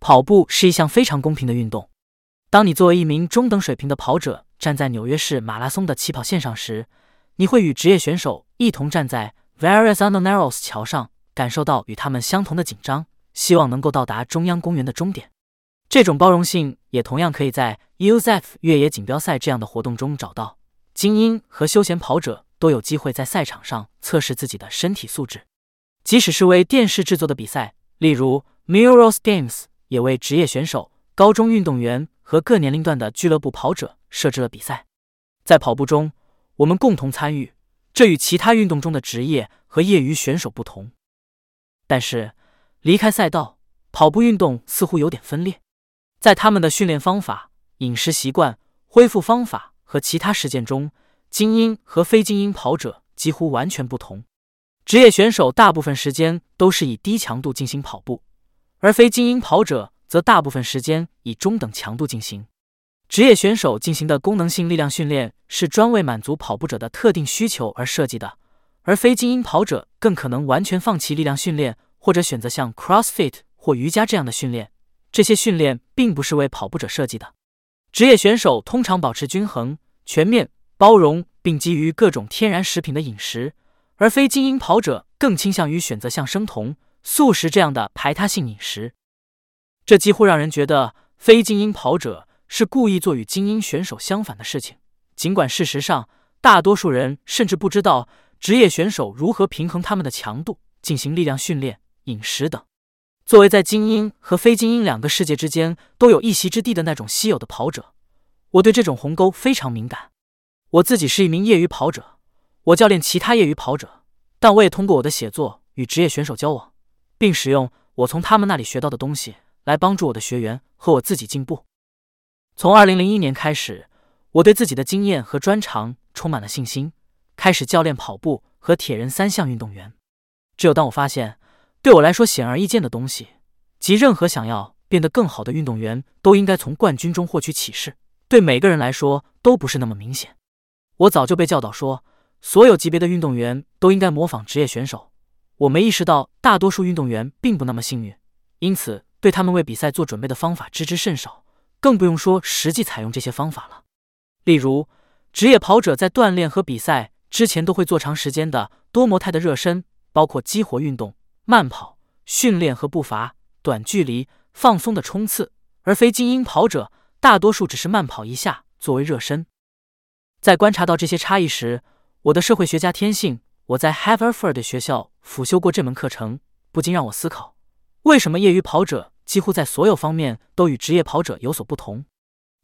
跑步是一项非常公平的运动。当你作为一名中等水平的跑者站在纽约市马拉松的起跑线上时，你会与职业选手一同站在 Verrazano Narrows 桥上，感受到与他们相同的紧张，希望能够到达中央公园的终点。这种包容性也同样可以在 UZF 越野锦标赛这样的活动中找到。精英和休闲跑者都有机会在赛场上测试自己的身体素质，即使是为电视制作的比赛，例如 Murals Games，也为职业选手、高中运动员和各年龄段的俱乐部跑者设置了比赛。在跑步中，我们共同参与，这与其他运动中的职业和业余选手不同。但是，离开赛道，跑步运动似乎有点分裂。在他们的训练方法、饮食习惯、恢复方法和其他实践中，精英和非精英跑者几乎完全不同。职业选手大部分时间都是以低强度进行跑步，而非精英跑者则大部分时间以中等强度进行。职业选手进行的功能性力量训练是专为满足跑步者的特定需求而设计的，而非精英跑者更可能完全放弃力量训练，或者选择像 CrossFit 或瑜伽这样的训练。这些训练并不是为跑步者设计的。职业选手通常保持均衡、全面、包容，并基于各种天然食品的饮食，而非精英跑者更倾向于选择像生酮、素食这样的排他性饮食。这几乎让人觉得非精英跑者。是故意做与精英选手相反的事情，尽管事实上，大多数人甚至不知道职业选手如何平衡他们的强度、进行力量训练、饮食等。作为在精英和非精英两个世界之间都有一席之地的那种稀有的跑者，我对这种鸿沟非常敏感。我自己是一名业余跑者，我教练其他业余跑者，但我也通过我的写作与职业选手交往，并使用我从他们那里学到的东西来帮助我的学员和我自己进步。从二零零一年开始，我对自己的经验和专长充满了信心，开始教练跑步和铁人三项运动员。只有当我发现对我来说显而易见的东西，即任何想要变得更好的运动员都应该从冠军中获取启示，对每个人来说都不是那么明显。我早就被教导说，所有级别的运动员都应该模仿职业选手。我没意识到大多数运动员并不那么幸运，因此对他们为比赛做准备的方法知之甚少。更不用说实际采用这些方法了。例如，职业跑者在锻炼和比赛之前都会做长时间的多模态的热身，包括激活运动、慢跑训练和步伐、短距离放松的冲刺。而非精英跑者大多数只是慢跑一下作为热身。在观察到这些差异时，我的社会学家天性，我在 Haverford 学校辅修过这门课程，不禁让我思考：为什么业余跑者？几乎在所有方面都与职业跑者有所不同。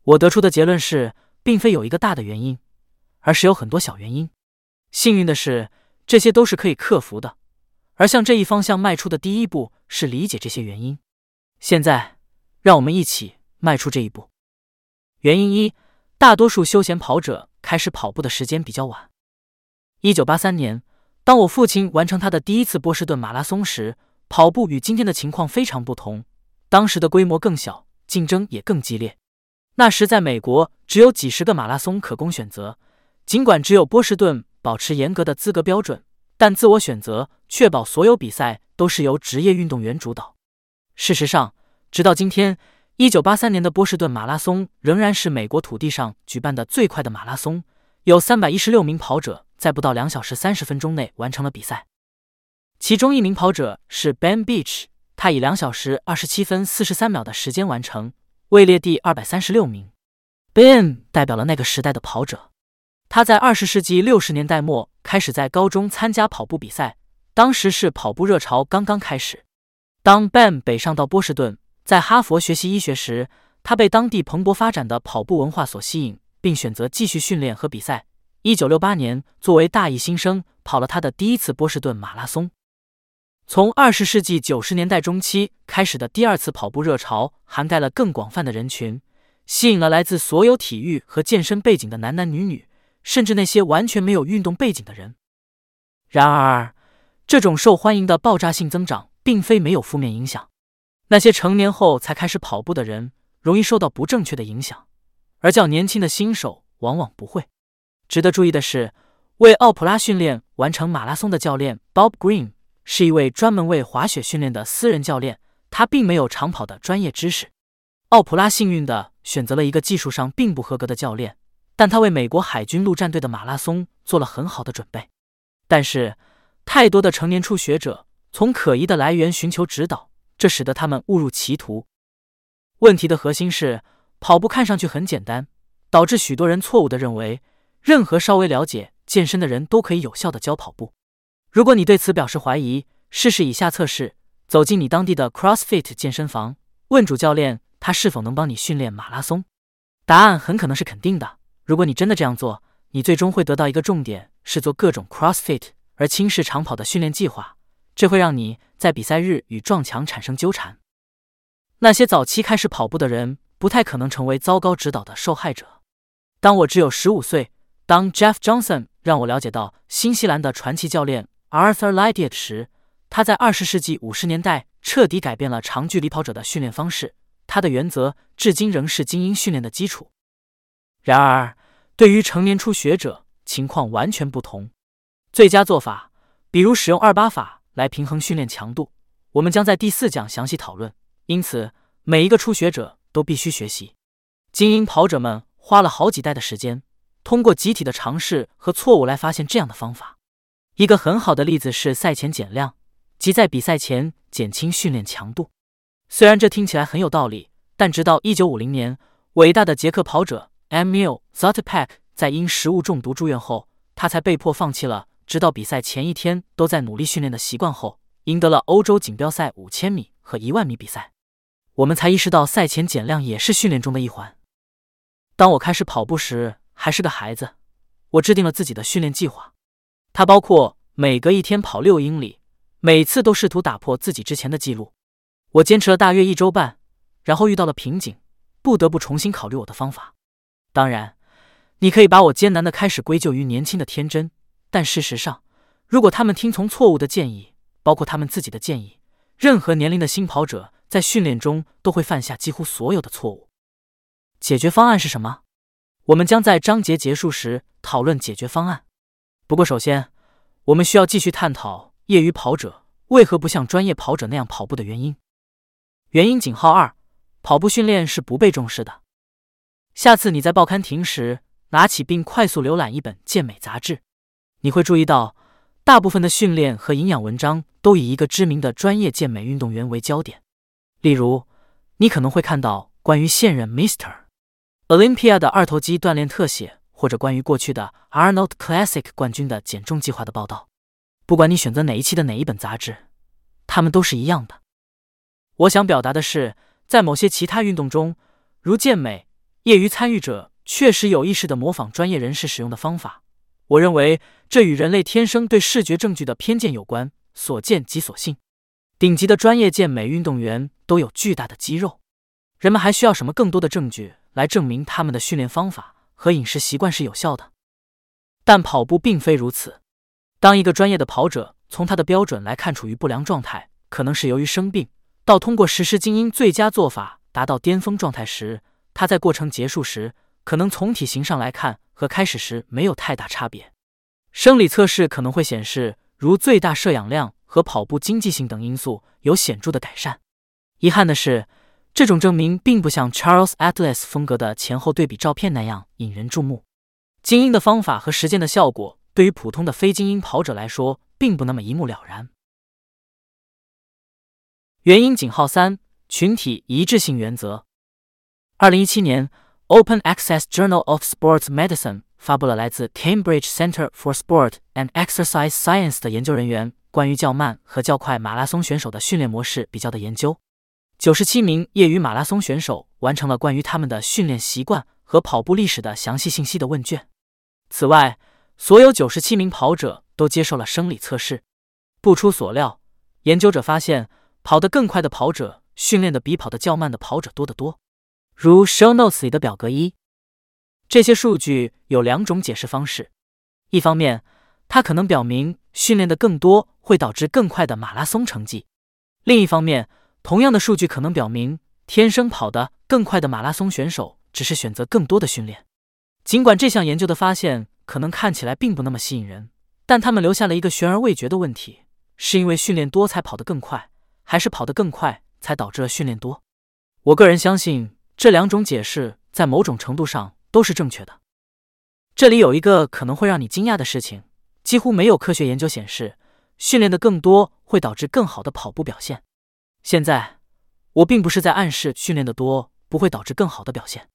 我得出的结论是，并非有一个大的原因，而是有很多小原因。幸运的是，这些都是可以克服的。而向这一方向迈出的第一步是理解这些原因。现在，让我们一起迈出这一步。原因一：大多数休闲跑者开始跑步的时间比较晚。一九八三年，当我父亲完成他的第一次波士顿马拉松时，跑步与今天的情况非常不同。当时的规模更小，竞争也更激烈。那时在美国只有几十个马拉松可供选择，尽管只有波士顿保持严格的资格标准，但自我选择确保所有比赛都是由职业运动员主导。事实上，直到今天，一九八三年的波士顿马拉松仍然是美国土地上举办的最快的马拉松，有三百一十六名跑者在不到两小时三十分钟内完成了比赛，其中一名跑者是 Ben Beach。他以两小时二十七分四十三秒的时间完成，位列第二百三十六名。Ben 代表了那个时代的跑者。他在二十世纪六十年代末开始在高中参加跑步比赛，当时是跑步热潮刚刚开始。当 Ben 北上到波士顿，在哈佛学习医学时，他被当地蓬勃发展的跑步文化所吸引，并选择继续训练和比赛。一九六八年，作为大一新生，跑了他的第一次波士顿马拉松。从二十世纪九十年代中期开始的第二次跑步热潮，涵盖了更广泛的人群，吸引了来自所有体育和健身背景的男男女女，甚至那些完全没有运动背景的人。然而，这种受欢迎的爆炸性增长并非没有负面影响。那些成年后才开始跑步的人，容易受到不正确的影响，而较年轻的新手往往不会。值得注意的是，为奥普拉训练完成马拉松的教练 Bob Green。是一位专门为滑雪训练的私人教练。他并没有长跑的专业知识。奥普拉幸运的选择了一个技术上并不合格的教练，但他为美国海军陆战队的马拉松做了很好的准备。但是，太多的成年初学者从可疑的来源寻求指导，这使得他们误入歧途。问题的核心是，跑步看上去很简单，导致许多人错误的认为，任何稍微了解健身的人都可以有效的教跑步。如果你对此表示怀疑，试试以下测试：走进你当地的 CrossFit 健身房，问主教练他是否能帮你训练马拉松。答案很可能是肯定的。如果你真的这样做，你最终会得到一个重点是做各种 CrossFit 而轻视长跑的训练计划，这会让你在比赛日与撞墙产生纠缠。那些早期开始跑步的人不太可能成为糟糕指导的受害者。当我只有十五岁，当 Jeff Johnson 让我了解到新西兰的传奇教练。Arthur Lydiard 时，他在二十世纪五十年代彻底改变了长距离跑者的训练方式。他的原则至今仍是精英训练的基础。然而，对于成年初学者，情况完全不同。最佳做法，比如使用二八法来平衡训练强度，我们将在第四讲详细讨论。因此，每一个初学者都必须学习。精英跑者们花了好几代的时间，通过集体的尝试和错误来发现这样的方法。一个很好的例子是赛前减量，即在比赛前减轻训练强度。虽然这听起来很有道理，但直到1950年，伟大的捷克跑者 Emil Zatopek 在因食物中毒住院后，他才被迫放弃了直到比赛前一天都在努力训练的习惯后，赢得了欧洲锦标赛5000米和1万米比赛。我们才意识到赛前减量也是训练中的一环。当我开始跑步时还是个孩子，我制定了自己的训练计划。它包括每隔一天跑六英里，每次都试图打破自己之前的记录。我坚持了大约一周半，然后遇到了瓶颈，不得不重新考虑我的方法。当然，你可以把我艰难的开始归咎于年轻的天真，但事实上，如果他们听从错误的建议，包括他们自己的建议，任何年龄的新跑者在训练中都会犯下几乎所有的错误。解决方案是什么？我们将在章节结束时讨论解决方案。不过，首先，我们需要继续探讨业余跑者为何不像专业跑者那样跑步的原因。原因井号二：跑步训练是不被重视的。下次你在报刊亭时拿起并快速浏览一本健美杂志，你会注意到大部分的训练和营养文章都以一个知名的专业健美运动员为焦点。例如，你可能会看到关于现任 Mr. Olympia 的二头肌锻炼特写。或者关于过去的 Arnold Classic 冠军的减重计划的报道，不管你选择哪一期的哪一本杂志，它们都是一样的。我想表达的是，在某些其他运动中，如健美，业余参与者确实有意识地模仿专业人士使用的方法。我认为这与人类天生对视觉证据的偏见有关。所见即所信。顶级的专业健美运动员都有巨大的肌肉。人们还需要什么更多的证据来证明他们的训练方法？和饮食习惯是有效的，但跑步并非如此。当一个专业的跑者从他的标准来看处于不良状态，可能是由于生病，到通过实施精英最佳做法达到巅峰状态时，他在过程结束时，可能从体型上来看和开始时没有太大差别。生理测试可能会显示，如最大摄氧量和跑步经济性等因素有显著的改善。遗憾的是。这种证明并不像 Charles Atlas 风格的前后对比照片那样引人注目。精英的方法和实践的效果，对于普通的非精英跑者来说，并不那么一目了然。原因井号三：群体一致性原则。二零一七年，Open Access Journal of Sports Medicine 发布了来自 Cambridge Center for Sport and Exercise Science 的研究人员关于较慢和较快马拉松选手的训练模式比较的研究。九十七名业余马拉松选手完成了关于他们的训练习惯和跑步历史的详细信息的问卷。此外，所有九十七名跑者都接受了生理测试。不出所料，研究者发现，跑得更快的跑者训练的比跑得较慢的跑者多得多。如 Show Notes 里的表格一，这些数据有两种解释方式：一方面，它可能表明训练的更多会导致更快的马拉松成绩；另一方面，同样的数据可能表明，天生跑得更快的马拉松选手只是选择更多的训练。尽管这项研究的发现可能看起来并不那么吸引人，但他们留下了一个悬而未决的问题：是因为训练多才跑得更快，还是跑得更快才导致了训练多。我个人相信这两种解释在某种程度上都是正确的。这里有一个可能会让你惊讶的事情：几乎没有科学研究显示训练的更多会导致更好的跑步表现。现在，我并不是在暗示训练的多不会导致更好的表现，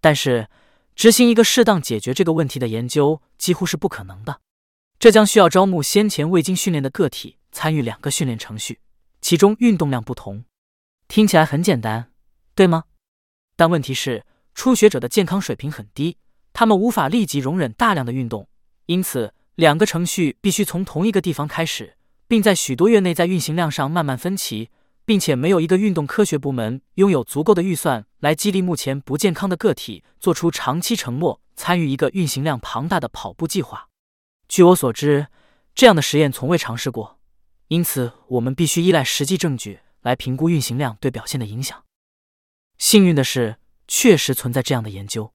但是执行一个适当解决这个问题的研究几乎是不可能的。这将需要招募先前未经训练的个体参与两个训练程序，其中运动量不同。听起来很简单。对吗？但问题是，初学者的健康水平很低，他们无法立即容忍大量的运动，因此两个程序必须从同一个地方开始，并在许多月内在运行量上慢慢分歧，并且没有一个运动科学部门拥有足够的预算来激励目前不健康的个体做出长期承诺参与一个运行量庞大的跑步计划。据我所知，这样的实验从未尝试过，因此我们必须依赖实际证据来评估运行量对表现的影响。幸运的是，确实存在这样的研究。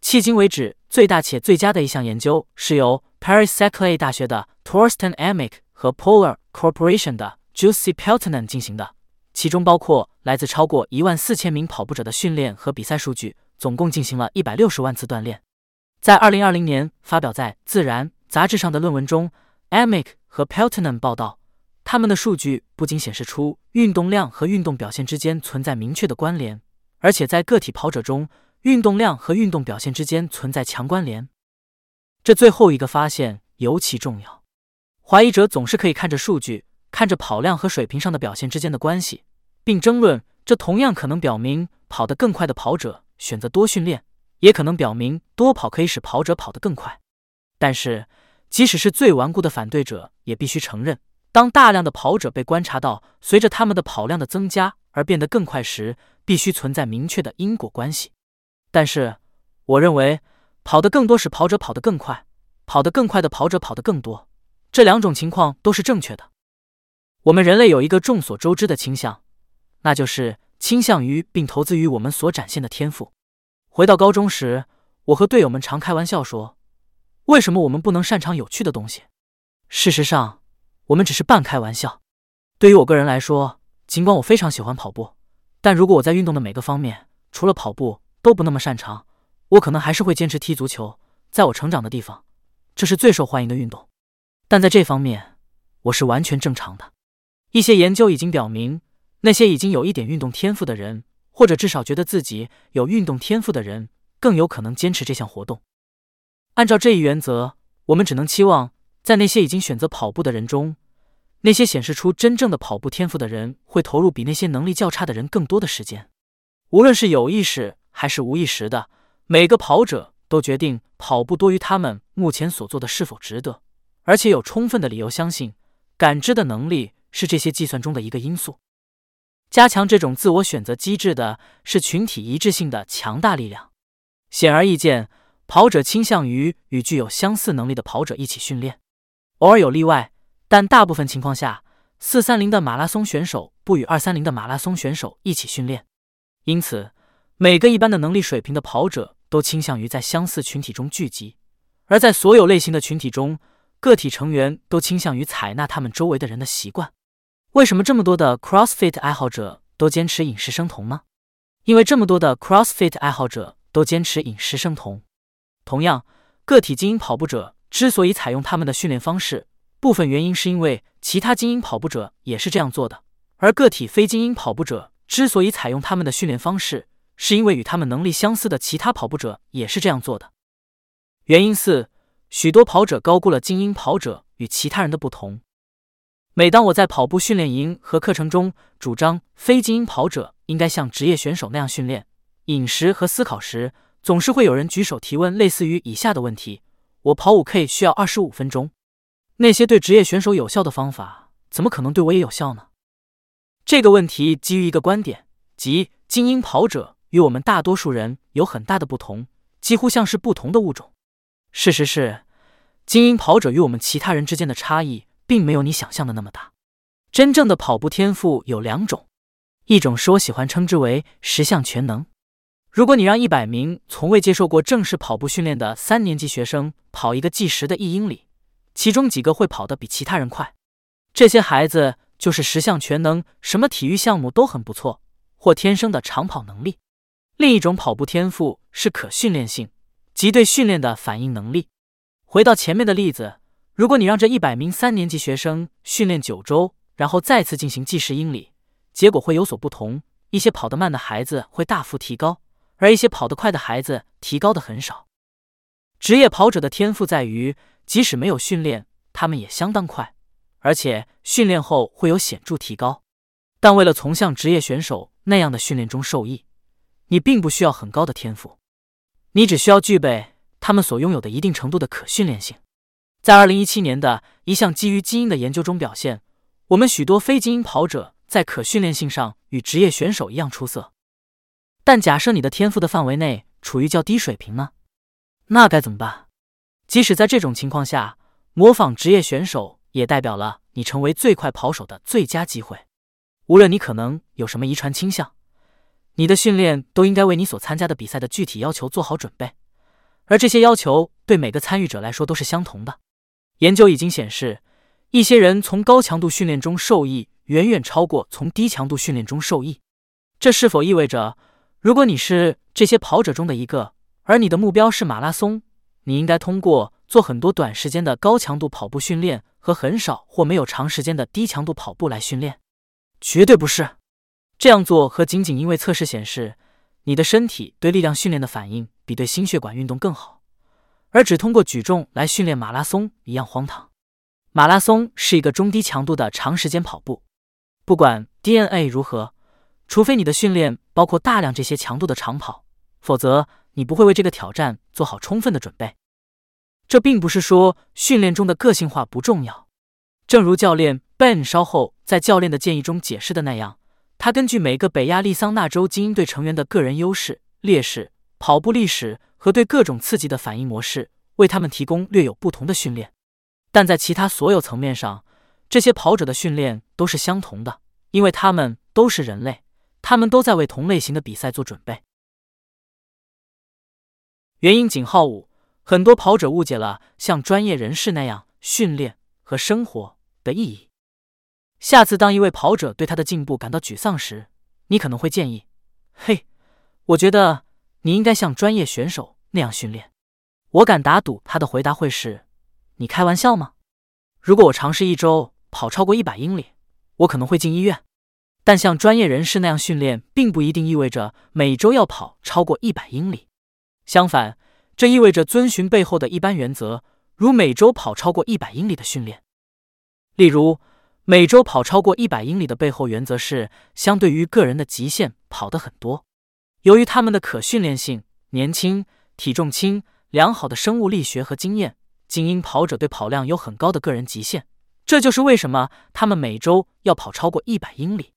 迄今为止，最大且最佳的一项研究是由 Paris-Saclay 大学的 Torsten Amick 和 Polar Corporation 的 Juicy Peltonen 进行的，其中包括来自超过一万四千名跑步者的训练和比赛数据，总共进行了一百六十万次锻炼。在二零二零年发表在《自然》杂志上的论文中，Amick 和 Peltonen 报道，他们的数据不仅显示出运动量和运动表现之间存在明确的关联。而且在个体跑者中，运动量和运动表现之间存在强关联。这最后一个发现尤其重要。怀疑者总是可以看着数据，看着跑量和水平上的表现之间的关系，并争论这同样可能表明跑得更快的跑者选择多训练，也可能表明多跑可以使跑者跑得更快。但是，即使是最顽固的反对者，也必须承认，当大量的跑者被观察到随着他们的跑量的增加而变得更快时，必须存在明确的因果关系，但是我认为跑得更多使跑者跑得更快，跑得更快的跑者跑得更多，这两种情况都是正确的。我们人类有一个众所周知的倾向，那就是倾向于并投资于我们所展现的天赋。回到高中时，我和队友们常开玩笑说：“为什么我们不能擅长有趣的东西？”事实上，我们只是半开玩笑。对于我个人来说，尽管我非常喜欢跑步。但如果我在运动的每个方面，除了跑步都不那么擅长，我可能还是会坚持踢足球。在我成长的地方，这是最受欢迎的运动。但在这方面，我是完全正常的。一些研究已经表明，那些已经有一点运动天赋的人，或者至少觉得自己有运动天赋的人，更有可能坚持这项活动。按照这一原则，我们只能期望在那些已经选择跑步的人中。那些显示出真正的跑步天赋的人，会投入比那些能力较差的人更多的时间。无论是有意识还是无意识的，每个跑者都决定跑步多于他们目前所做的是否值得，而且有充分的理由相信，感知的能力是这些计算中的一个因素。加强这种自我选择机制的是群体一致性的强大力量。显而易见，跑者倾向于与具有相似能力的跑者一起训练，偶尔有例外。但大部分情况下，四三零的马拉松选手不与二三零的马拉松选手一起训练，因此每个一般的能力水平的跑者都倾向于在相似群体中聚集。而在所有类型的群体中，个体成员都倾向于采纳他们周围的人的习惯。为什么这么多的 CrossFit 爱好者都坚持饮食生酮吗？因为这么多的 CrossFit 爱好者都坚持饮食生酮。同样，个体精英跑步者之所以采用他们的训练方式。部分原因是因为其他精英跑步者也是这样做的，而个体非精英跑步者之所以采用他们的训练方式，是因为与他们能力相似的其他跑步者也是这样做的。原因四：许多跑者高估了精英跑者与其他人的不同。每当我在跑步训练营和课程中主张非精英跑者应该像职业选手那样训练、饮食和思考时，总是会有人举手提问类似于以下的问题：我跑五 K 需要二十五分钟。那些对职业选手有效的方法，怎么可能对我也有效呢？这个问题基于一个观点，即精英跑者与我们大多数人有很大的不同，几乎像是不同的物种。事实是，精英跑者与我们其他人之间的差异，并没有你想象的那么大。真正的跑步天赋有两种，一种是我喜欢称之为十项全能。如果你让一百名从未接受过正式跑步训练的三年级学生跑一个计时的一英里，其中几个会跑得比其他人快，这些孩子就是十项全能，什么体育项目都很不错，或天生的长跑能力。另一种跑步天赋是可训练性，即对训练的反应能力。回到前面的例子，如果你让这一百名三年级学生训练九周，然后再次进行计时英里，结果会有所不同。一些跑得慢的孩子会大幅提高，而一些跑得快的孩子提高的很少。职业跑者的天赋在于，即使没有训练，他们也相当快。而且训练后会有显著提高，但为了从像职业选手那样的训练中受益，你并不需要很高的天赋，你只需要具备他们所拥有的一定程度的可训练性。在二零一七年的一项基于基因的研究中表现，我们许多非精英跑者在可训练性上与职业选手一样出色。但假设你的天赋的范围内处于较低水平呢？那该怎么办？即使在这种情况下，模仿职业选手。也代表了你成为最快跑手的最佳机会。无论你可能有什么遗传倾向，你的训练都应该为你所参加的比赛的具体要求做好准备，而这些要求对每个参与者来说都是相同的。研究已经显示，一些人从高强度训练中受益远远超过从低强度训练中受益。这是否意味着，如果你是这些跑者中的一个，而你的目标是马拉松，你应该通过做很多短时间的高强度跑步训练？和很少或没有长时间的低强度跑步来训练，绝对不是这样做。和仅仅因为测试显示你的身体对力量训练的反应比对心血管运动更好，而只通过举重来训练马拉松一样荒唐。马拉松是一个中低强度的长时间跑步，不管 DNA 如何，除非你的训练包括大量这些强度的长跑，否则你不会为这个挑战做好充分的准备。这并不是说训练中的个性化不重要，正如教练 Ben 稍后在教练的建议中解释的那样，他根据每个北亚利桑那州精英队成员的个人优势、劣势、跑步历史和对各种刺激的反应模式，为他们提供略有不同的训练。但在其他所有层面上，这些跑者的训练都是相同的，因为他们都是人类，他们都在为同类型的比赛做准备。原因井号五。很多跑者误解了像专业人士那样训练和生活的意义。下次当一位跑者对他的进步感到沮丧时，你可能会建议：“嘿，我觉得你应该像专业选手那样训练。”我敢打赌他的回答会是：“你开玩笑吗？如果我尝试一周跑超过一百英里，我可能会进医院。”但像专业人士那样训练，并不一定意味着每周要跑超过一百英里。相反。这意味着遵循背后的一般原则，如每周跑超过一百英里的训练。例如，每周跑超过一百英里的背后原则是，相对于个人的极限跑得很多。由于他们的可训练性、年轻、体重轻、良好的生物力学和经验，精英跑者对跑量有很高的个人极限。这就是为什么他们每周要跑超过一百英里。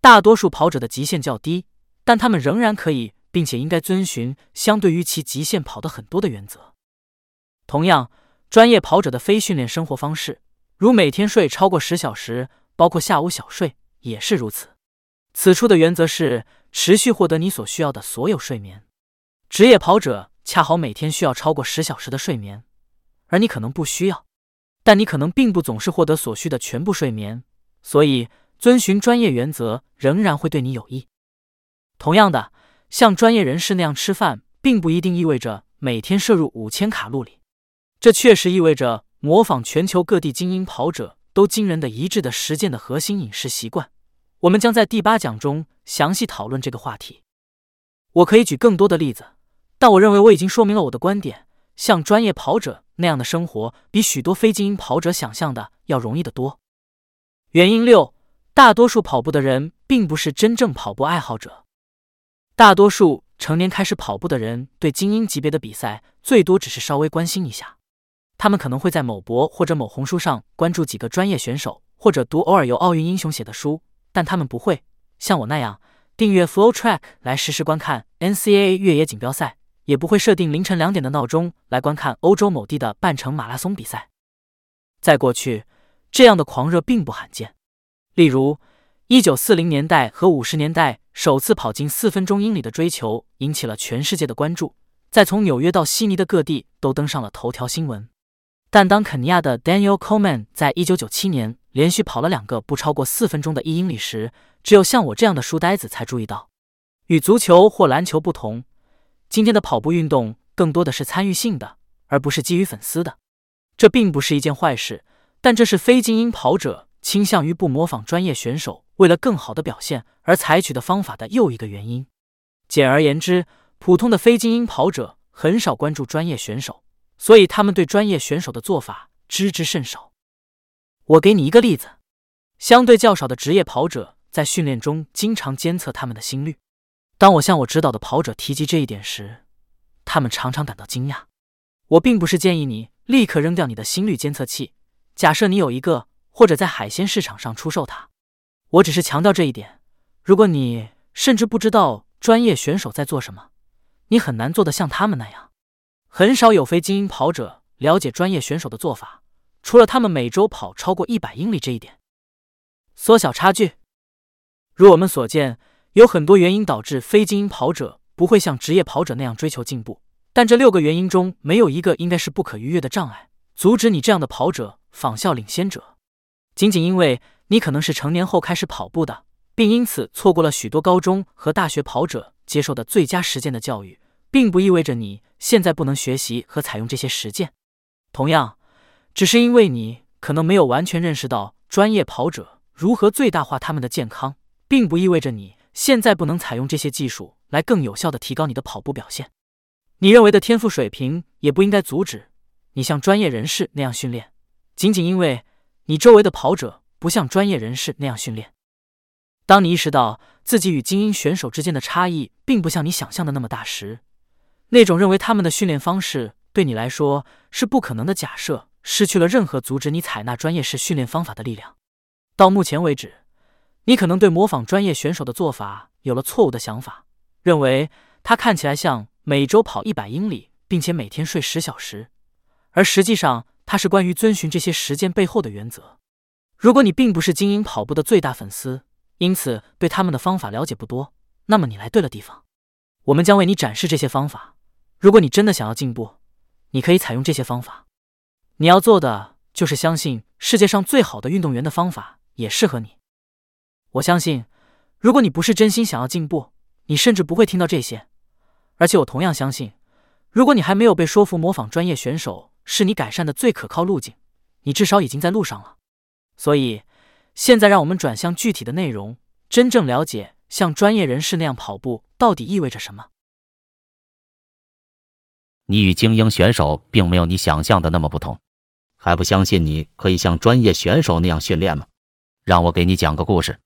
大多数跑者的极限较低，但他们仍然可以。并且应该遵循相对于其极限跑的很多的原则。同样，专业跑者的非训练生活方式，如每天睡超过十小时，包括下午小睡，也是如此。此处的原则是持续获得你所需要的所有睡眠。职业跑者恰好每天需要超过十小时的睡眠，而你可能不需要，但你可能并不总是获得所需的全部睡眠，所以遵循专业原则仍然会对你有益。同样的。像专业人士那样吃饭，并不一定意味着每天摄入五千卡路里。这确实意味着模仿全球各地精英跑者都惊人的一致的实践的核心饮食习惯。我们将在第八讲中详细讨论这个话题。我可以举更多的例子，但我认为我已经说明了我的观点。像专业跑者那样的生活，比许多非精英跑者想象的要容易得多。原因六：大多数跑步的人并不是真正跑步爱好者。大多数成年开始跑步的人对精英级别的比赛最多只是稍微关心一下，他们可能会在某博或者某红书上关注几个专业选手，或者读偶尔由奥运英雄写的书，但他们不会像我那样订阅 Flow Track 来实时观看 NCAA 越野锦标赛，也不会设定凌晨两点的闹钟来观看欧洲某地的半程马拉松比赛。在过去，这样的狂热并不罕见，例如。一九四零年代和五十年代，首次跑进四分钟英里的追求引起了全世界的关注，在从纽约到悉尼的各地都登上了头条新闻。但当肯尼亚的 Daniel Coleman 在一九九七年连续跑了两个不超过四分钟的一英里时，只有像我这样的书呆子才注意到。与足球或篮球不同，今天的跑步运动更多的是参与性的，而不是基于粉丝的。这并不是一件坏事，但这是非精英跑者倾向于不模仿专业选手，为了更好的表现而采取的方法的又一个原因。简而言之，普通的非精英跑者很少关注专业选手。所以他们对专业选手的做法知之甚少。我给你一个例子：相对较少的职业跑者在训练中经常监测他们的心率。当我向我指导的跑者提及这一点时，他们常常感到惊讶。我并不是建议你立刻扔掉你的心率监测器，假设你有一个，或者在海鲜市场上出售它。我只是强调这一点：如果你甚至不知道专业选手在做什么，你很难做得像他们那样。很少有非精英跑者了解专业选手的做法，除了他们每周跑超过一百英里这一点。缩小差距，如我们所见，有很多原因导致非精英跑者不会像职业跑者那样追求进步，但这六个原因中没有一个应该是不可逾越的障碍，阻止你这样的跑者仿效领先者。仅仅因为你可能是成年后开始跑步的，并因此错过了许多高中和大学跑者接受的最佳实践的教育。并不意味着你现在不能学习和采用这些实践。同样，只是因为你可能没有完全认识到专业跑者如何最大化他们的健康，并不意味着你现在不能采用这些技术来更有效的提高你的跑步表现。你认为的天赋水平也不应该阻止你像专业人士那样训练，仅仅因为你周围的跑者不像专业人士那样训练。当你意识到自己与精英选手之间的差异并不像你想象的那么大时，那种认为他们的训练方式对你来说是不可能的假设，失去了任何阻止你采纳专业式训练方法的力量。到目前为止，你可能对模仿专业选手的做法有了错误的想法，认为他看起来像每周跑一百英里，并且每天睡十小时，而实际上他是关于遵循这些实践背后的原则。如果你并不是精英跑步的最大粉丝，因此对他们的方法了解不多，那么你来对了地方。我们将为你展示这些方法。如果你真的想要进步，你可以采用这些方法。你要做的就是相信世界上最好的运动员的方法也适合你。我相信，如果你不是真心想要进步，你甚至不会听到这些。而且我同样相信，如果你还没有被说服模仿专业选手是你改善的最可靠路径，你至少已经在路上了。所以，现在让我们转向具体的内容，真正了解像专业人士那样跑步到底意味着什么。你与精英选手并没有你想象的那么不同，还不相信你可以像专业选手那样训练吗？让我给你讲个故事。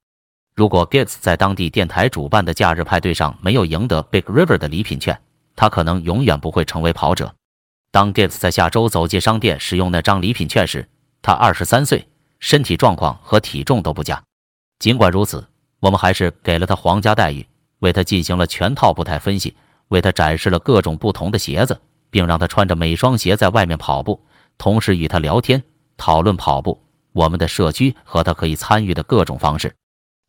如果 Gates 在当地电台主办的假日派对上没有赢得 Big River 的礼品券，他可能永远不会成为跑者。当 Gates 在下周走进商店使用那张礼品券时，他二十三岁，身体状况和体重都不佳。尽管如此，我们还是给了他皇家待遇，为他进行了全套步态分析，为他展示了各种不同的鞋子。并让他穿着每双鞋在外面跑步，同时与他聊天、讨论跑步、我们的社区和他可以参与的各种方式。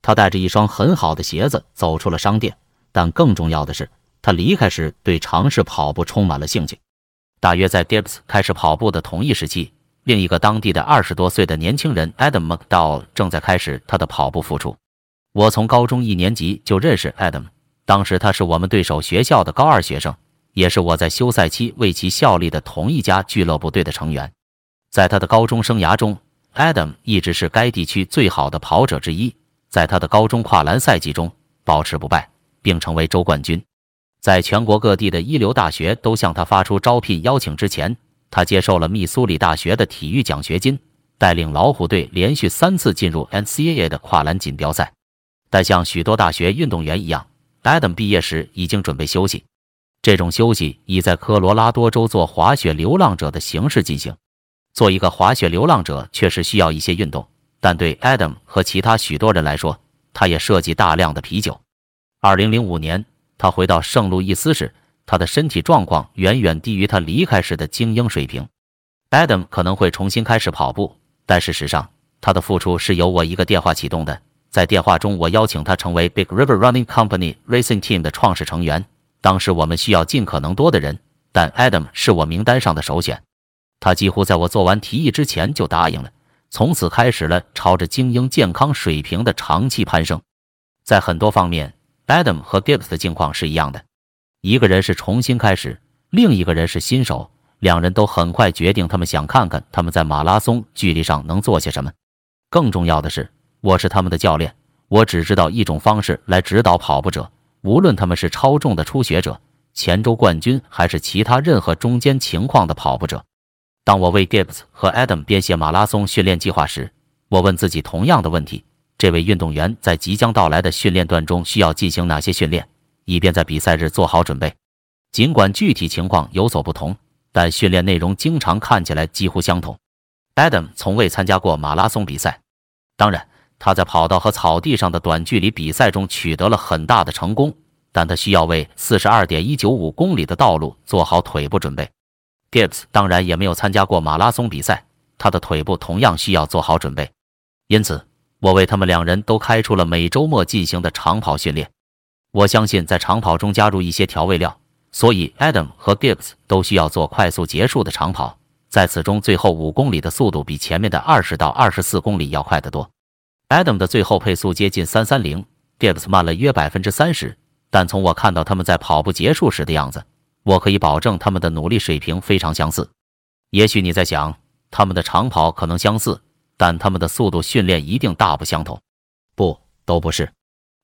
他带着一双很好的鞋子走出了商店，但更重要的是，他离开时对尝试跑步充满了兴趣。大约在 Dibs 开始跑步的同一时期，另一个当地的二十多岁的年轻人 Adam McDowell 正在开始他的跑步付出。我从高中一年级就认识 Adam，当时他是我们对手学校的高二学生。也是我在休赛期为其效力的同一家俱乐部队的成员。在他的高中生涯中，Adam 一直是该地区最好的跑者之一。在他的高中跨栏赛季中，保持不败，并成为州冠军。在全国各地的一流大学都向他发出招聘邀请之前，他接受了密苏里大学的体育奖学金，带领老虎队连续三次进入 NCAA 的跨栏锦标赛。但像许多大学运动员一样，Adam 毕业时已经准备休息。这种休息以在科罗拉多州做滑雪流浪者的形式进行。做一个滑雪流浪者确实需要一些运动，但对 Adam 和其他许多人来说，他也涉及大量的啤酒。二零零五年，他回到圣路易斯时，他的身体状况远远低于他离开时的精英水平。Adam 可能会重新开始跑步，但事实上，他的付出是由我一个电话启动的。在电话中，我邀请他成为 Big River Running Company Racing Team 的创始成员。当时我们需要尽可能多的人，但 Adam 是我名单上的首选。他几乎在我做完提议之前就答应了，从此开始了朝着精英健康水平的长期攀升。在很多方面，Adam 和 Gibbs 的境况是一样的，一个人是重新开始，另一个人是新手。两人都很快决定，他们想看看他们在马拉松距离上能做些什么。更重要的是，我是他们的教练，我只知道一种方式来指导跑步者，无论他们是超重的初学者、前周冠军，还是其他任何中间情况的跑步者。当我为 Gibbs 和 Adam 编写马拉松训练计划时，我问自己同样的问题：这位运动员在即将到来的训练段中需要进行哪些训练，以便在比赛日做好准备？尽管具体情况有所不同。但训练内容经常看起来几乎相同。Adam 从未参加过马拉松比赛，当然他在跑道和草地上的短距离比赛中取得了很大的成功，但他需要为四十二点一九五公里的道路做好腿部准备。Gibbs 当然也没有参加过马拉松比赛，他的腿部同样需要做好准备。因此，我为他们两人都开出了每周末进行的长跑训练。我相信在长跑中加入一些调味料。所以，Adam 和 Gibbs 都需要做快速结束的长跑，在此中最后五公里的速度比前面的二十到二十四公里要快得多。Adam 的最后配速接近三三零，Gibbs 慢了约百分之三十。但从我看到他们在跑步结束时的样子，我可以保证他们的努力水平非常相似。也许你在想，他们的长跑可能相似，但他们的速度训练一定大不相同。不，都不是。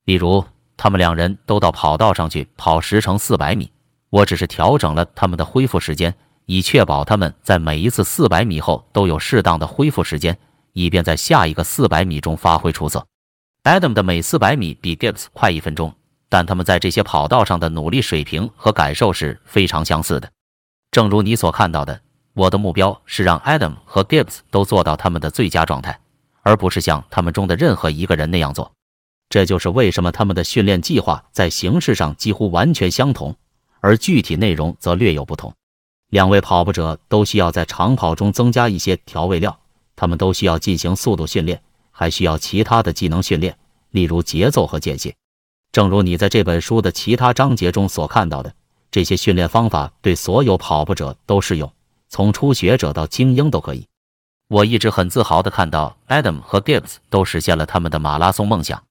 例如，他们两人都到跑道上去跑十乘四百米。我只是调整了他们的恢复时间，以确保他们在每一次四百米后都有适当的恢复时间，以便在下一个四百米中发挥出色。Adam 的每四百米比 Gibbs 快一分钟，但他们在这些跑道上的努力水平和感受是非常相似的。正如你所看到的，我的目标是让 Adam 和 Gibbs 都做到他们的最佳状态，而不是像他们中的任何一个人那样做。这就是为什么他们的训练计划在形式上几乎完全相同。而具体内容则略有不同。两位跑步者都需要在长跑中增加一些调味料，他们都需要进行速度训练，还需要其他的技能训练，例如节奏和间歇。正如你在这本书的其他章节中所看到的，这些训练方法对所有跑步者都适用，从初学者到精英都可以。我一直很自豪地看到 Adam 和 Gibbs 都实现了他们的马拉松梦想。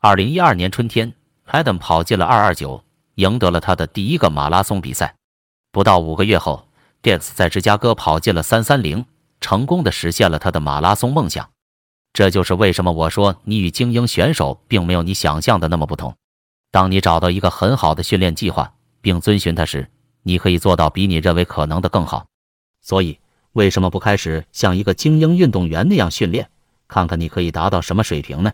二零一二年春天，Adam 跑进了二二九。赢得了他的第一个马拉松比赛。不到五个月后，Gibbs 在芝加哥跑进了三三零，成功的实现了他的马拉松梦想。这就是为什么我说你与精英选手并没有你想象的那么不同。当你找到一个很好的训练计划并遵循它时，你可以做到比你认为可能的更好。所以，为什么不开始像一个精英运动员那样训练，看看你可以达到什么水平呢？